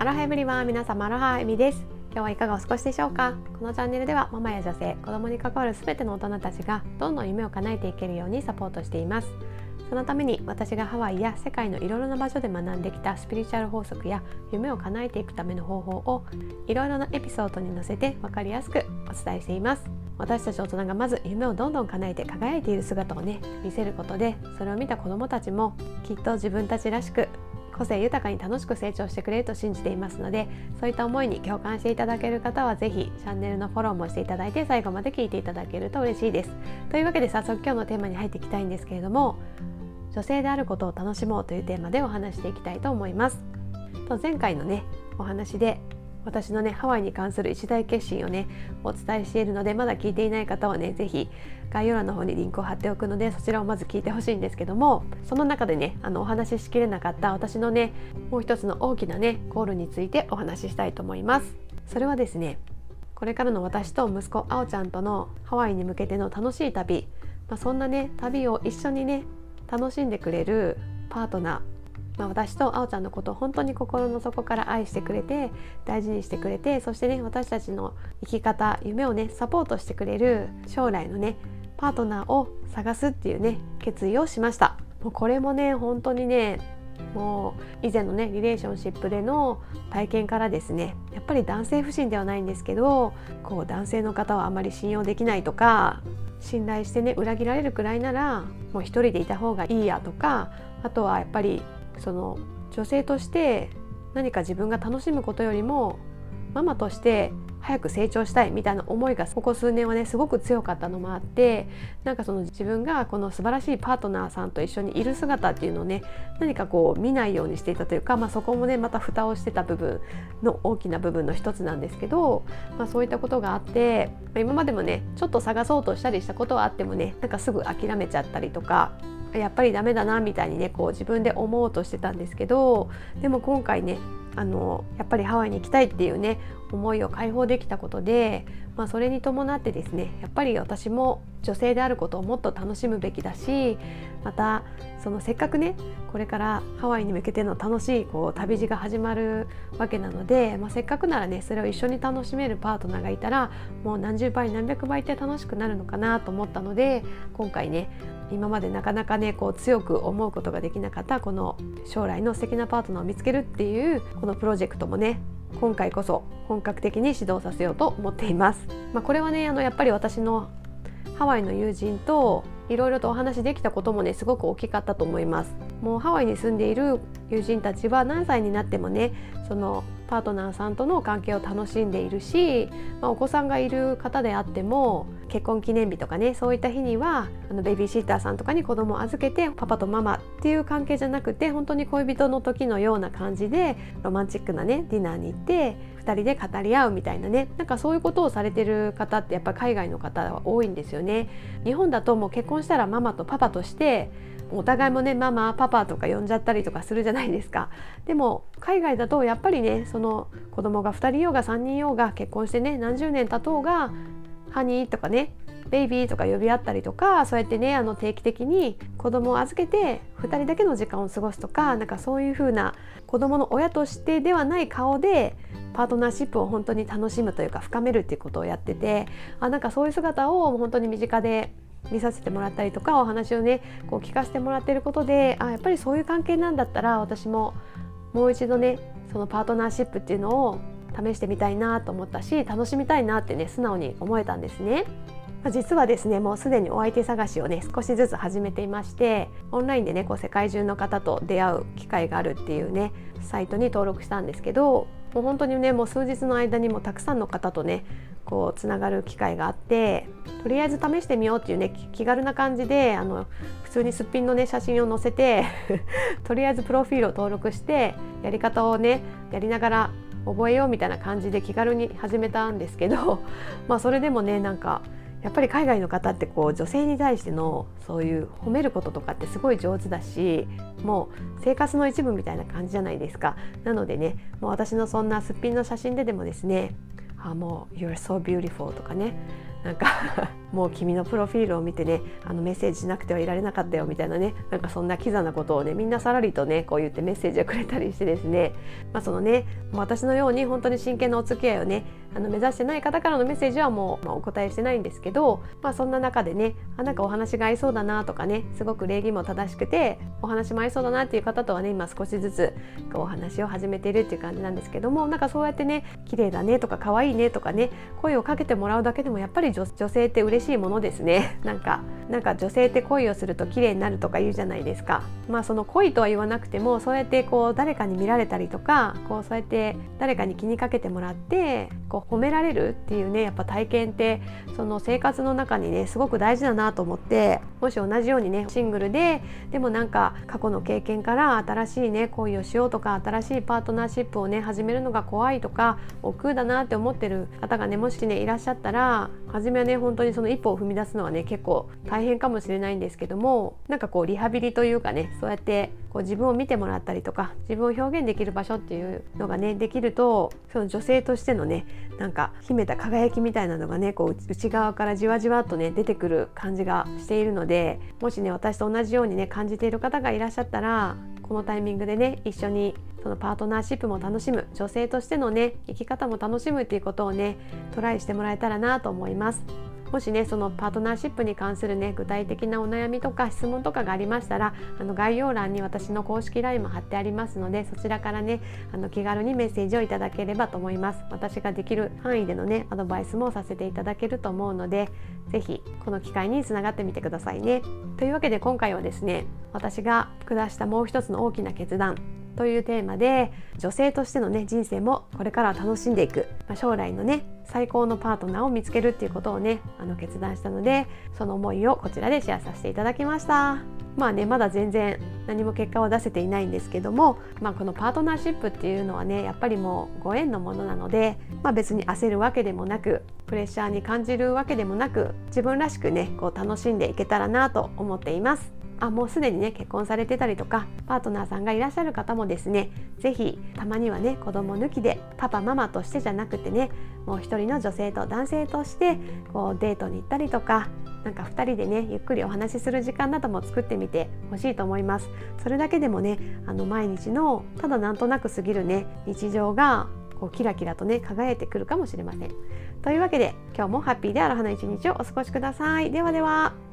アロハエブリワン皆様アロハエミです。今日はいかがお過ごしでしょうか？このチャンネルではママや女性子供に関わる全ての大人たちがどんどん夢を叶えていけるようにサポートしています。そのために私がハワイや世界のいろいろな場所で学んできたスピリチュアル法則や夢を叶えていくための方法をいろいろなエピソードに載せて分かりやすくお伝えしています。私たち大人がまず夢をどんどん叶えて輝いている姿をね見せることでそれを見た子どもたちもきっと自分たちらしく個性豊かに楽しく成長してくれると信じていますのでそういった思いに共感していただける方は是非チャンネルのフォローもしていただいて最後まで聞いていただけると嬉しいです。というわけで早速今日のテーマに入っていきたいんですけれども女性であることを楽しもうというテーマでお話していきたいと思います。と前回のねお話で私のねハワイに関する一大決心をねお伝えしているのでまだ聞いていない方はね是非概要欄の方にリンクを貼っておくのでそちらをまず聞いてほしいんですけどもその中でねあのお話ししきれなかった私のねもう一つの大きなねゴールについてお話ししたいと思います。それはですねこれからの私と息子あおちゃんとのハワイに向けての楽しい旅、まあ、そんなね旅を一緒にね楽しんでくれるパートナーまあ、私とあおちゃんのことを本当に心の底から愛してくれて大事にしてくれてそしてね私たちの生き方夢をねサポートしてくれる将来のねパートナーを探すっていうね決意をしました。もうこれもね本当にねもう以前のねリレーションシップでの体験からですねやっぱり男性不信ではないんですけどこう男性の方はあまり信用できないとか信頼してね裏切られるくらいならもう一人でいた方がいいやとかあとはやっぱりその女性として何か自分が楽しむことよりもママとして早く成長したいみたいな思いがここ数年はねすごく強かったのもあってなんかその自分がこの素晴らしいパートナーさんと一緒にいる姿っていうのをね何かこう見ないようにしていたというか、まあ、そこもねまた蓋をしてた部分の大きな部分の一つなんですけど、まあ、そういったことがあって、ま、今までもねちょっと探そうとしたりしたことはあってもねなんかすぐ諦めちゃったりとかやっぱりダメだなみたいにねこう自分で思おうとしてたんですけどでも今回ねあのやっぱりハワイに行きたいっていうね思いを解放できたことで、まあ、それに伴ってですねやっぱり私も女性であることをもっと楽しむべきだしまたそのせっかくねこれからハワイに向けての楽しいこう旅路が始まるわけなので、まあ、せっかくならねそれを一緒に楽しめるパートナーがいたらもう何十倍何百倍って楽しくなるのかなと思ったので今回ね今までなかなかねこう強く思うことができなかったこの将来の素敵なパートナーを見つけるっていうこのプロジェクトもね今回こそ本格的に指導させようと思っています。まあ、これはねあのやっぱり私のハワイの友人といろいろとお話できたこともねすごく大きかったと思います。もうハワイに住んでいる友人たちは何歳になってもねそのパートナーさんとの関係を楽しんでいるし、まあ、お子さんがいる方であっても結婚記念日とかねそういった日にはあのベビーシッターさんとかに子供を預けてパパとママっていう関係じゃなくて本当に恋人の時のような感じでロマンチックなねディナーに行って2人で語り合うみたいなねなんかそういうことをされてる方ってやっぱ海外の方は多いんですよね。日本だともう結婚したらママとパパとしてお互いもねママパパとか呼んじゃったりとかするじゃないですかでも海外だとやっぱりねその子供が2人ようが3人ようが結婚してね何十年経とうがハニーとかねベイビーとか呼び合ったりとかそうやってねあの定期的に子供を預けて2人だけの時間を過ごすとかなんかそういう風な子供の親としてではない顔でパートナーシップを本当に楽しむというか深めるっていうことをやっててあなんかそういう姿を本当に身近で見させてもらったりとかお話をねこう聞かせてもらってることであやっぱりそういう関係なんだったら私ももう一度ねそのパートナーシップっていうのを試してみたいなと思ったし楽しみたいなってね素直に思えたんですね。実はですねもうすでにお相手探しをね少しずつ始めていましてオンラインでねこう世界中の方と出会う機会があるっていうねサイトに登録したんですけどもう本当にねもう数日の間にもたくさんの方とねこうつながる機会があってとりあえず試してみようっていうね気軽な感じであの普通にすっぴんのね写真を載せて とりあえずプロフィールを登録してやり方をねやりながら覚えようみたいな感じで気軽に始めたんですけど まあそれでもねなんかやっぱり海外の方ってこう女性に対してのそういう褒めることとかってすごい上手だしもう生活の一部みたいな感じじゃないですか。なのでねもう私のそんなすっぴんの写真ででもですね「あもう You're so beautiful」とかねなんかもう君のプロフィールを見てねあのメッセージしなくてはいられなかったよみたいなねなんかそんなキザなことをねみんなさらりとねこう言ってメッセージをくれたりしてですね。まあそのね私のように本当に真剣なお付き合いをねあの目指してない方からのメッセージはもう、まあ、お答えしてないんですけど、まあ、そんな中でねあなんかお話が合いそうだなとかねすごく礼儀も正しくてお話も合いそうだなっていう方とはね今少しずつこうお話を始めているっていう感じなんですけどもなんかそうやってね綺麗だねとか可愛いねとかね声をかけてもらうだけでもやっぱり女性って嬉しい。しいものですね。なんかなんか女性って恋をすると綺麗になるとか言うじゃないですか。まあその恋とは言わなくてもそうやってこう誰かに見られたりとかこうそうやって誰かに気にかけてもらってこう褒められるっていうねやっぱ体験ってその生活の中にねすごく大事だなと思ってもし同じようにねシングルででもなんか過去の経験から新しいね恋をしようとか新しいパートナーシップをね始めるのが怖いとか億劫だなって思ってる方がねもしねいらっしゃったら初めはね本当にその一歩を踏み出すのはね結構大変変かもしれないんですけどもなんかこうリハビリというかねそうやってこう自分を見てもらったりとか自分を表現できる場所っていうのがねできるとその女性としてのねなんか秘めた輝きみたいなのがねこう内側からじわじわっとね出てくる感じがしているのでもしね私と同じようにね感じている方がいらっしゃったらこのタイミングでね一緒にそのパートナーシップも楽しむ女性としてのね生き方も楽しむっていうことをねトライしてもらえたらなと思います。もしねそのパートナーシップに関するね具体的なお悩みとか質問とかがありましたらあの概要欄に私の公式 LINE も貼ってありますのでそちらからねあの気軽にメッセージをいただければと思います。私ができる範囲でのねアドバイスもさせていただけると思うので是非この機会につながってみてくださいね。というわけで今回はですね私が下したもう一つの大きな決断というテーマで女性としてのね人生もこれから楽しんでいく、まあ、将来のね最高のパートナーを見つけるっていうことをねあの決断したのでその思いをこちらでシェアさせていただきました。まあねまだ全然何も結果を出せていないんですけども、まあ、このパートナーシップっていうのはねやっぱりもうご縁のものなので、まあ、別に焦るわけでもなくプレッシャーに感じるわけでもなく自分らしくねこう楽しんでいけたらなと思っています。あもうすでにね結婚されてたりとかパートナーさんがいらっしゃる方もですね是非たまにはね子供抜きでパパママとしてじゃなくてねもう一人の女性と男性としてこうデートに行ったりとかなんか2人でねゆっくりお話しする時間なども作ってみてほしいと思います。それだけでもねあの毎日のただなんとなく過ぎるね日常がこうキラキラとね輝いてくるかもしれません。というわけで今日もハッピーである花一日をお過ごしください。ではでは。